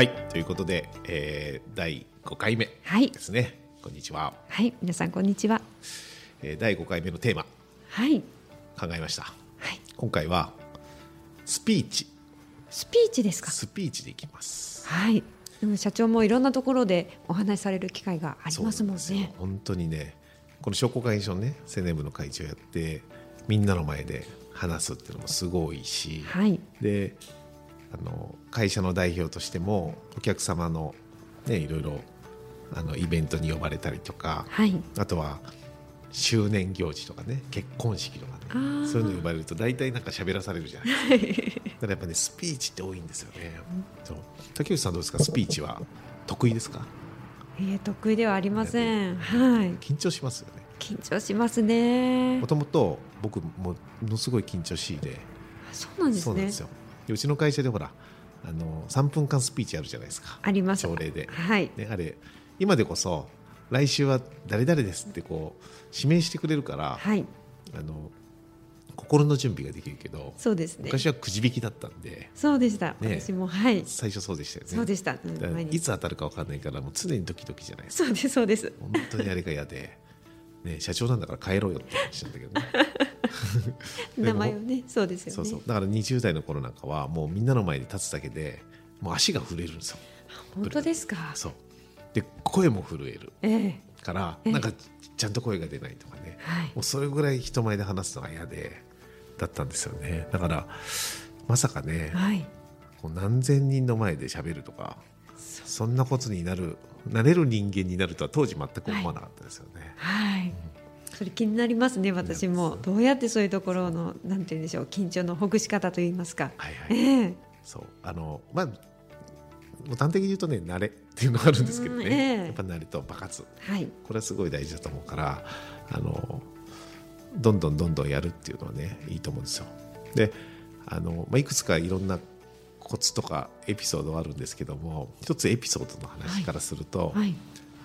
はいということで、えー、第5回目はい。ですね、こんにちは、はい皆さんこんにちは。えー、第5回目のテーマ。はい。考えました。はい。今回はスピーチ。スピーチですか？スピーチでいきます。はい。でも社長もいろんなところでお話しされる機会がありますもんね。本当にねこの商工会議所のね青年部の会長やってみんなの前で話すっていうのもすごいし、はい。であの会社の代表としてもお客様の、ね、いろいろあのイベントに呼ばれたりとかはい。あとは周年行事とかね結婚式とかねそういうの呼ばれると大体なんか喋らされるじゃない。ですかだからやっぱねスピーチって多いんですよね、そう。竹内さんどうですか？スピーチは得意ですか？えー、得意ではありません。はい。緊張しますよね。緊張しますね。もともと僕もものすごい緊張しいで。そうなんですね。そうちの会社でほらあの3分間スピーチあるじゃないですか。あります。朝礼で、はい。ね、あれ今でこそ来週は誰々ですってこう指名してくれるから、はい。あの心の準備ができるけどそうですね。昔はくじ引きだったんで。そうでした、ね。私もはい。最初そうでしたよね。そうでした、うんいつ当たるか分かんないからもう常にドキドキじゃないですか。そうですそうです。本当にあれが嫌で、ね、社長なんだから帰ろうよって話なんだけどね 名前をねそうですよね。そうそう。だから20代の頃なんかはもうみんなの前に立つだけでもう足が震えるんですよ。本当ですか？そう。で声も震えるええ。からええ。なんかちゃんと声が出ないとかね。はい。もうそれぐらい人前で話すのが嫌でだったんですよね。だからまさかねはい。こう何千人の前で喋るとかそんなことになるなれる人間になるとは当時全く思わなかったですよね、はいそれ気になりますね私も。どうやってそういうところのなんて言うんでしょう緊張のほぐし方といいますか。はいはい。ええ。そう。あのまあもう端的に言うとね慣れっていうのがあるんですけどね、うんええ。やっぱ慣れと爆発はい。これはすごい大事だと思うからあのどんどんどんどんやるっていうのはねいいと思うんですよ。であの、まあ、いくつかいろんなコツとかエピソードがあるんですけども一つエピソードの話からすると、はい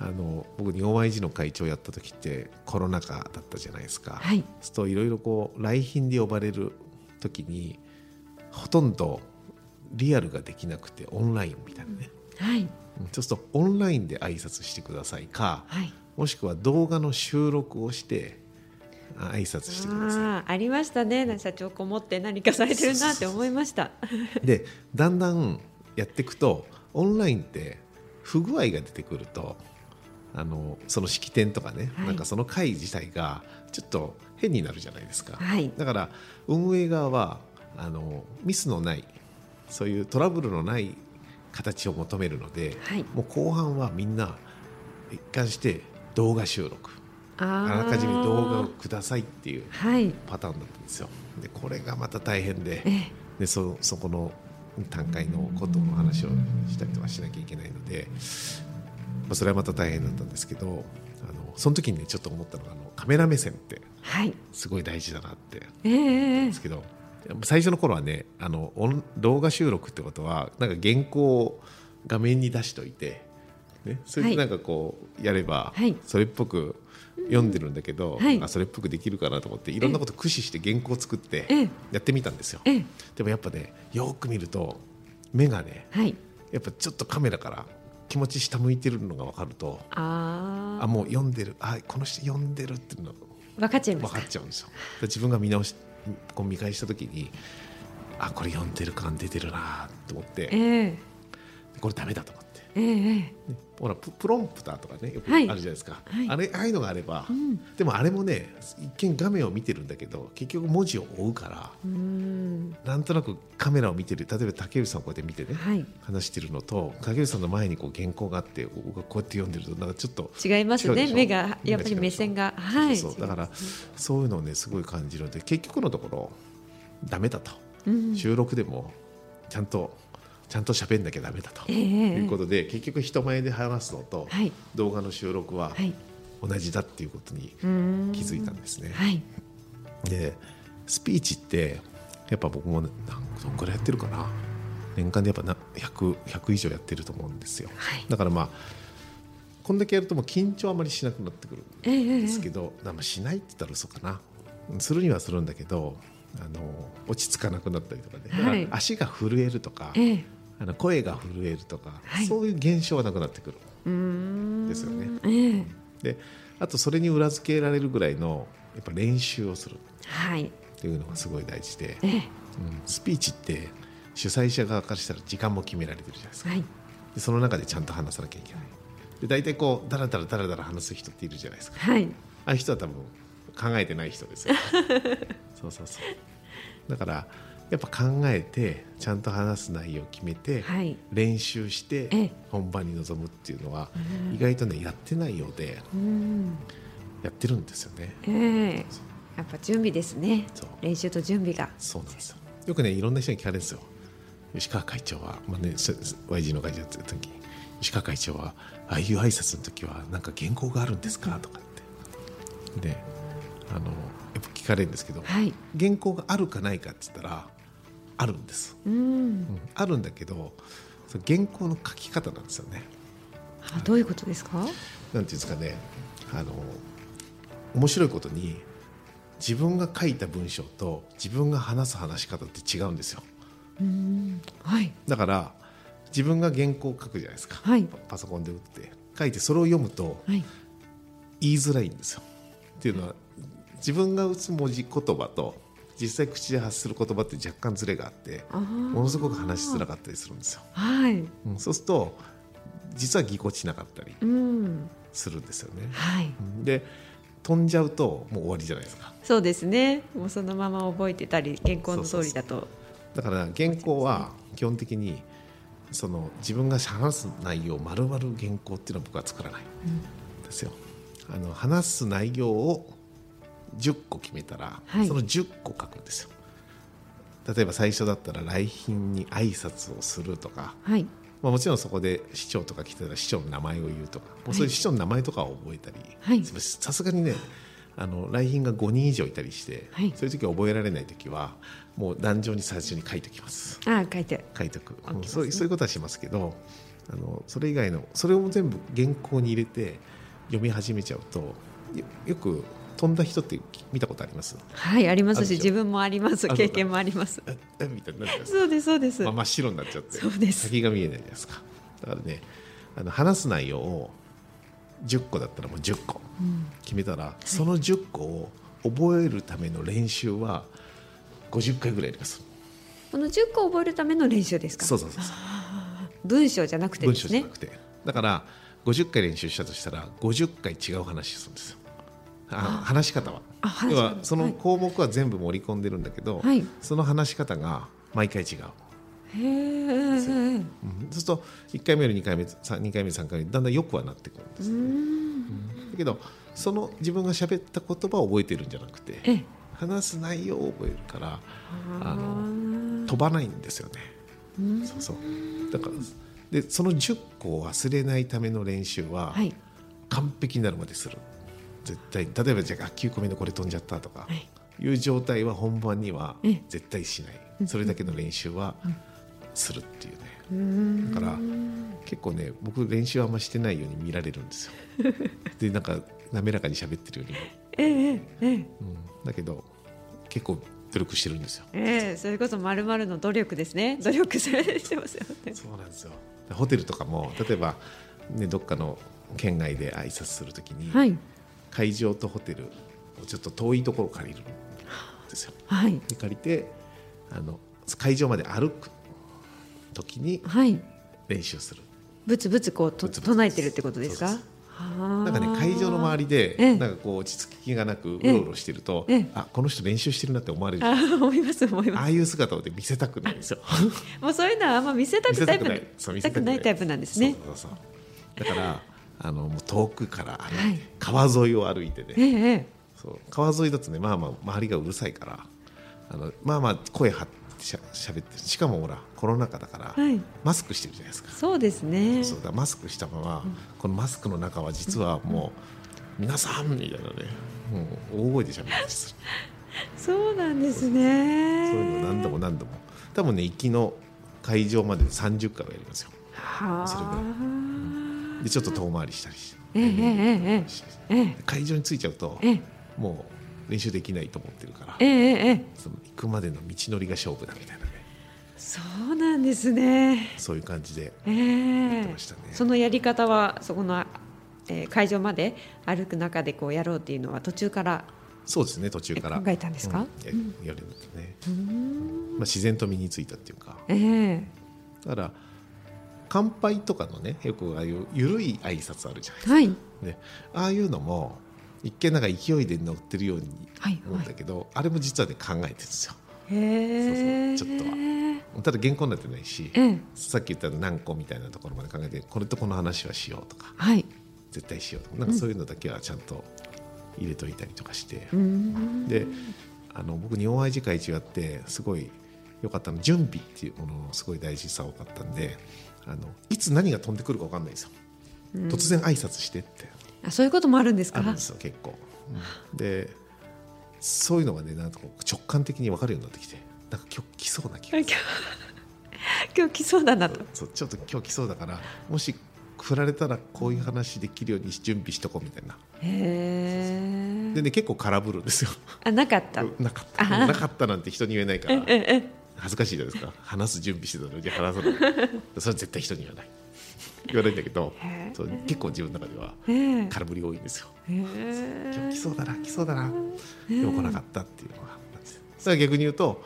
あの僕日本 YG の会長やった時ってコロナ禍だったじゃないですか。はい。そうするといろいろこう来賓で呼ばれる時にほとんどリアルができなくてオンラインみたいなね、はい。うんそうするとオンラインで挨拶してくださいか、はい。もしくは動画の収録をしてあ挨拶してくださああありましたね。社長こもって何かされてるなって思いました。い。でだんだんやっていくとオンラインって不具合が出てくるとあのその式典とかね、はい。なんかその会自体がちょっと変になるじゃないですか。はい。だから運営側はあのミスのないそういうトラブルのない形を求めるので、はい。もう後半はみんな一貫して動画収録。ああらかじめ動画をーくださいっていうはい。パターンだったんですよ。でこれがまた大変でええ。でそそこの段階のことの話をしたりとかしなきゃいけないので、まあ、それはまた大変だったんですけどあのその時にねちょっと思ったのがあのカメラ目線ってはい。すごい大事だなってええ。ええですけど最初の頃はねあの動画収録ってことはなんか原稿を画面に出しといて、ね、それでなんかこうやれば、はい。それっぽく読んでるんだけど、はい。あそれっぽくできるかなと思っていろんなこと駆使して原稿を作ってええ。やってみたんですよ。ええ。でもやっぱねよく見ると目がねはい。やっぱちょっとカメラから気持ち下向いてるのが分かるとあああもう読んでるあこの人読んでるっていうの分かっちゃいま分すか？かっちゃうんですよ。で自分が見直しこう見返した時にあこれ読んでる感出てるなと思ってええこれダメだと思って。ええほらププロンプターとかねよくあはい。るじゃないですか、はい。あれああいうのがあれば、ん。でもあれもね一見画面を見てるんだけど結局文字を追うからなんとなくカメラを見てる例えば竹内さんをこうやって見てね、はい。話してるのと竹内さんの前にこう原稿があって僕がこうやって読んでるとなんかちょっと違いますね目がやっぱり目線が。はいそうそう。だからそういうのをねすごい感じるので結局のところダメだと、うん。収録でもちゃんとちちゃんと喋んなきゃダメだと、ええ。いうことで結局人前で話すのとはい。動画の収録ははい。同じだっていうことに気づいたんですね。はい。でスピーチってやっぱ僕もなんどんくらいやってるかな？年間でやっぱな 100, 100以上やってると思うんですよ。はい。だからまあこんだけやるともう緊張あまりしなくなってくるええええんですけど、なんかしないって言ったら嘘かな。するにはするんだけどあの落ち着かなくなったりとかね、はい。足が震えるとか、ええあの声が震えるとか、はい。そういう現象はなくなってくる。んですよね。ええ。であとそれに裏付けられるぐらいのやっぱ練習をする。はい。っていうのがすごい大事で、ええ。うん。スピーチって主催者側からしたら時間も決められてるじゃないですか、はい。でその中でちゃんと話さなきゃいけない。で大体こうだらだらだらだら話す人っているじゃないですか。はい。ああいう人は多分考えてない人ですよ。そうそうそう。だからやっぱ考えてちゃんと話す内容を決めて、はい。練習してええ。本番に臨むっていうのはうん。意外とねやってないようでうん。やってるんですよね。ええ。やっぱ準備ですね。練習と準備が。そうなんですよ。よくねいろんな人に聞かれるんですよ。吉川会長は、まあね、そ YG の会長やってる時に吉川会長はああいう挨拶の時はなんか原稿があるんですか？とかって。であのやっぱ聞かれるんですけど、はい。原稿があるかないかって言ったらあるんです、うん。うん。あるんだけどその原稿の書き方なんですよね。あどういうことですか？なんていうんですかね。あの面白いことに自分が書いた文章と自分が話す話し方って違うんですよ。うん。はい。だから自分が原稿を書くじゃないですか、はい。パパソコンで打って。書いてそれを読むとはい。言いづらいんですよ。っていうのは自分が打つ文字言葉と実際口で発する言葉って若干ずれがあってものすごく話しづらかったりするんですよ、はい。うんそうすると実はぎこちなかったりうん。するんですよね。はい。で飛んじゃうともう終わりじゃないですか。そうですね。もうそのまま覚えてたり原稿の通りだと。だから原稿は基本的にその自分が話す内容丸々原稿っていうのは僕は作らないんですよ。あの話す内容を10個決めたら、はい。その10個書くんですよ。例えば最初だったら来賓に挨拶をするとか、はい。まあ、もちろんそこで市長とか来てたら市長の名前を言うとか、もうそういう市長の名前とかを覚えたり、はい。さすがにねあの来賓が5人以上いたりして、はい。そういう時は覚えられない時はもう壇上に最初に書いておきます。あ書いて。書いておく、ねうんそういうそういうことはしますけどあのそれ以外のそれを全部原稿に入れて読み始めちゃうとよよく飛んだ人って見たことあります？はいありますし自分もあります。経験もあります。ええみたいになっちゃう。んですそうですそうです。まあ、真っ白になっちゃって。そうです。先が見えないじゃないですか。だからねあの話す内容を10個だったらもう10個。うん決めたら、その10個を覚えるための練習は50回ぐらいやります。この10個覚えるための練習ですか？そうそうそう文章じゃなくて文ですね。章じゃなくて、だから50回練習したとしたら50回違う話するんですよあ話し方は。要方。はその項目は全部盛り込んでるんだけど、はい。その話し方が毎回違う、へえうん、そうすると1回目より2回目さ2回目3回目だんだんよくはなってくるんです、だけどその自分が喋った言葉を覚えてるんじゃなくてええ。話す内容を覚えるからああのー飛ばないんですよね、うん。そうそう。だからでその10個を忘れないための練習は、はい。完璧になるまでする絶対例えばじゃあ9個目のこれ飛んじゃったとかはい。いう状態は本番にはええ。絶対しない。それだけの練習はするっていうね。うん。だから結構ね僕練習あんましてないように見られるんですよ。でなんか滑らかに喋ってるようにも、ええええうん、だけど結構努力してるんですよ。ええそれこそまるまるの努力ですね。努力されてますよね。そうなんですよ。ホテルとかも例えば、ね、どっかの県外で挨拶するときに、はい会場とホテルをちょっと遠いところを借りるんですよ。はい。で借りてあの会場まで歩く時にはい。練習する。ぶつぶつこうと唱えてるってことですか？ななんかね会場の周りで、ええ。なんかこう落ち着きがなくうええろうろしてると、ええ。あこの人練習してるなって思われる。あ思います思います。ああいう姿をね見せたくない。んですよもうそういうのはあんま見せたくタイプそう見せたくないタイプなんですね。そうそうそう。だからあのもう遠くから川沿いを歩いてね。えええそう。川沿いだとねまあまあ周りがうるさいからあのまあまあ声張ってしゃ喋ってる。しかもほらコロナ禍だから、はい。マスクしてるじゃないですか。そうですね。そうだマスクしたまま、このマスクの中は実はもう、皆さんみたいなね、もう大声で喋ってたりす。る。そうなんですね。そういうのを何度も何度も。多分ね行きの会場まで30回はやりますよ。はそれぐらい。あでちょっと遠回りしたりして。会場に着いちゃうとええ。もう練習できないと思ってるから、ええええその行くまでの道のりが勝負だみたいなね。そうなんですね。そういう感じでえやってえましたね。そのやり方はそこの、えー会場まで歩く中でこうやろうっていうのは途中からそうですね途中から。考えたんですか？うん。ややるん。ですね、まあ、自然と身についたっていうか。ええ。だから乾杯とかのねよくああいう緩い挨拶あるじゃないですか、はい。ね、ああいうのも一見なんか勢いで乗ってるようにはい思うんだけど、あれも実はね考えてるんですよ。へえそうそう。ちょっとただ原稿になってないし、ええ。さっき言った何個みたいなところまで考えてこれとこの話はしようとかはい。絶対しようとかなんかそういうのだけはちゃんと入れといたりとかして、うーん。であの僕日本愛知会一やってすごい良かったの。準備っていうもののすごい大事さ多かったんであのいつ何が飛んでくるか分かんないですよ、突然挨拶してって。あそういうこともあるんですか？あるんですよ結構、うん。でそういうのがねなんかこう直感的に分かるようになってきてなんか今日来そうな気が今日 今日来そうだなと。そうちょっと今日来そうだからもし振られたらこういう話できるように準備しとこうみたいな。へえでね結構空振るんですよ。あなかった。なかった。なかったなんて人に言えないから。ええ恥ずかしいじゃないですか。話す準備してたのに話さない。それは絶対人に言わない。言わないんだけどそう結構自分の中ではええ空振り多いんですよ。へ今え日来そうだな来そうだな。でも来なかったっていうのがあったんですよ。それは逆に言うと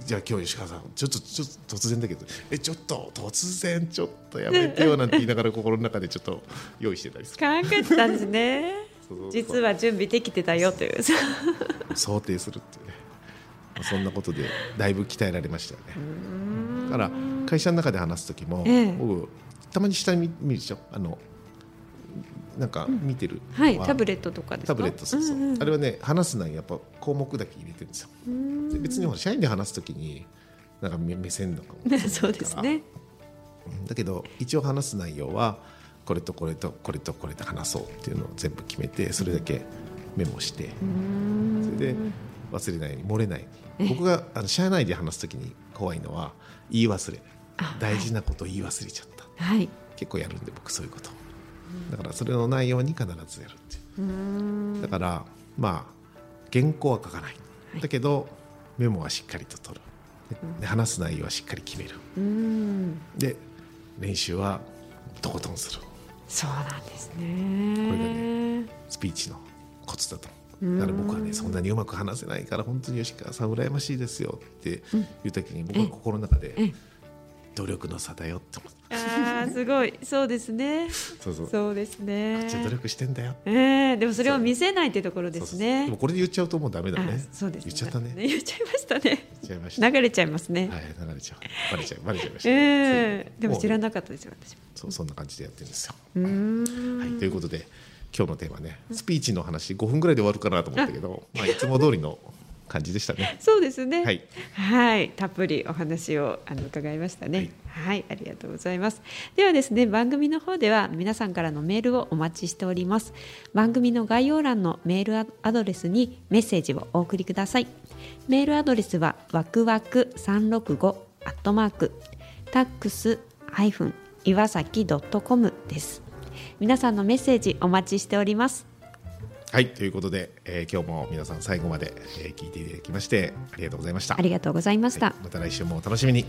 じゃあ今日吉川さんちょっとちょっと突然だけどえちょっと突然ちょっとやめてよなんて言いながら心の中でちょっと用意してたりする。考えてたんですね。実は準備できてたよという。想定するっていうね。まあそんなことでだいぶ鍛えられましたよね。だから会社の中で話す時も、ええ。僕たまに下に見るでしょ？あのなんか見てるのは。いタブレットとかですか？タブレットそうそう、んんあれはね話すのにやっぱ項目だけ入れてるんですよ。で別にほら社員で話す時になんか目目線とかも。そうですね。うん。だけど一応話す内容はこれとこれとこれとこれで話そうっていうのを全部決めてそれだけメモして。それで忘れないように漏れない。ように僕があの社内で話す時に怖いのは言い忘れあ大事なことを言い忘れちゃった。はい。結構やるんで僕そういうこと。だからそれのないように必ずやるっていう。だからまあ原稿は書かない。だけどメモはしっかりと取る。で話す内容はしっかり決める。うん。で練習はとことんする。そうなんですね。これがねスピーチのコツだとだから僕はねそんなにうまく話せないから本当に吉川さん羨ましいですよっていう時に僕は心の中でえ努力の差だよって思ってあーすごい。そうですね。そうそう。そうですね。じゃあ努力してんだよ。ええでもそれを見せないってところですね。でもこれで言っちゃうともうダメだあねそうです言っちゃったね。言っちゃいましたね。言っちゃいました。流れちゃいますね、はい流れちゃう。バレちゃうバレちゃいました、ええでも知らななかったですよ私も。そうそんな感じでやってるんですよ、うーん。はい、ということで今日のテーマねスピーチの話5分ぐらいで終わるかなと思ったけどまあ、いつも通りの感じでしたね そうですね。はい、はいたっぷりお話をあの伺いましたね。はい、ありがとうございます。ではですね、番組の方では皆さんからのメールをお待ちしております。番組の概要欄のメールアドレスにメッセージをお送りください。メールアドレスはわくわく三六五アットマークタックスハイフン岩崎ドットコムです。皆さんのメッセージお待ちしております。はいということで、えー今日も皆さん最後まで、えー聞いていただきましてありがとうございましたありがとうございました。はいまた来週もお楽しみに